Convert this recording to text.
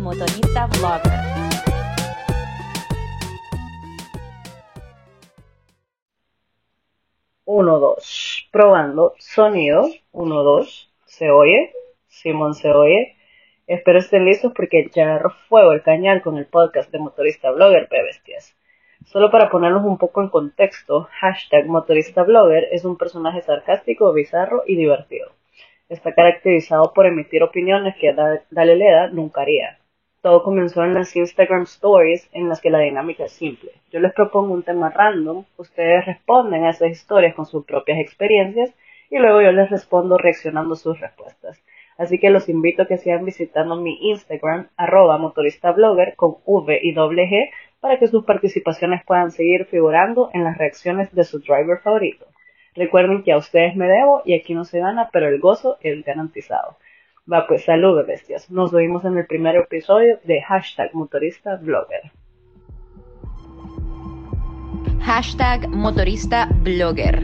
motorista blogger. Uno, dos. Probando. Sonido. Uno, dos. ¿Se oye? Simón se oye. Espero estén listos porque ya agarro fuego el cañal con el podcast de Motorista Blogger, bestias. Solo para ponerlos un poco en contexto, hashtag Motorista Blogger es un personaje sarcástico, bizarro y divertido. Está caracterizado por emitir opiniones que Daleleda nunca haría. Todo comenzó en las Instagram Stories en las que la dinámica es simple. Yo les propongo un tema random, ustedes responden a esas historias con sus propias experiencias y luego yo les respondo reaccionando sus respuestas. Así que los invito a que sigan visitando mi Instagram, arroba motoristablogger con V y doble G, para que sus participaciones puedan seguir figurando en las reacciones de su driver favorito. Recuerden que a ustedes me debo y aquí no se gana, pero el gozo es garantizado. Va pues, saludos bestias. Nos vemos en el primer episodio de hashtag motorista blogger. Hashtag motorista blogger.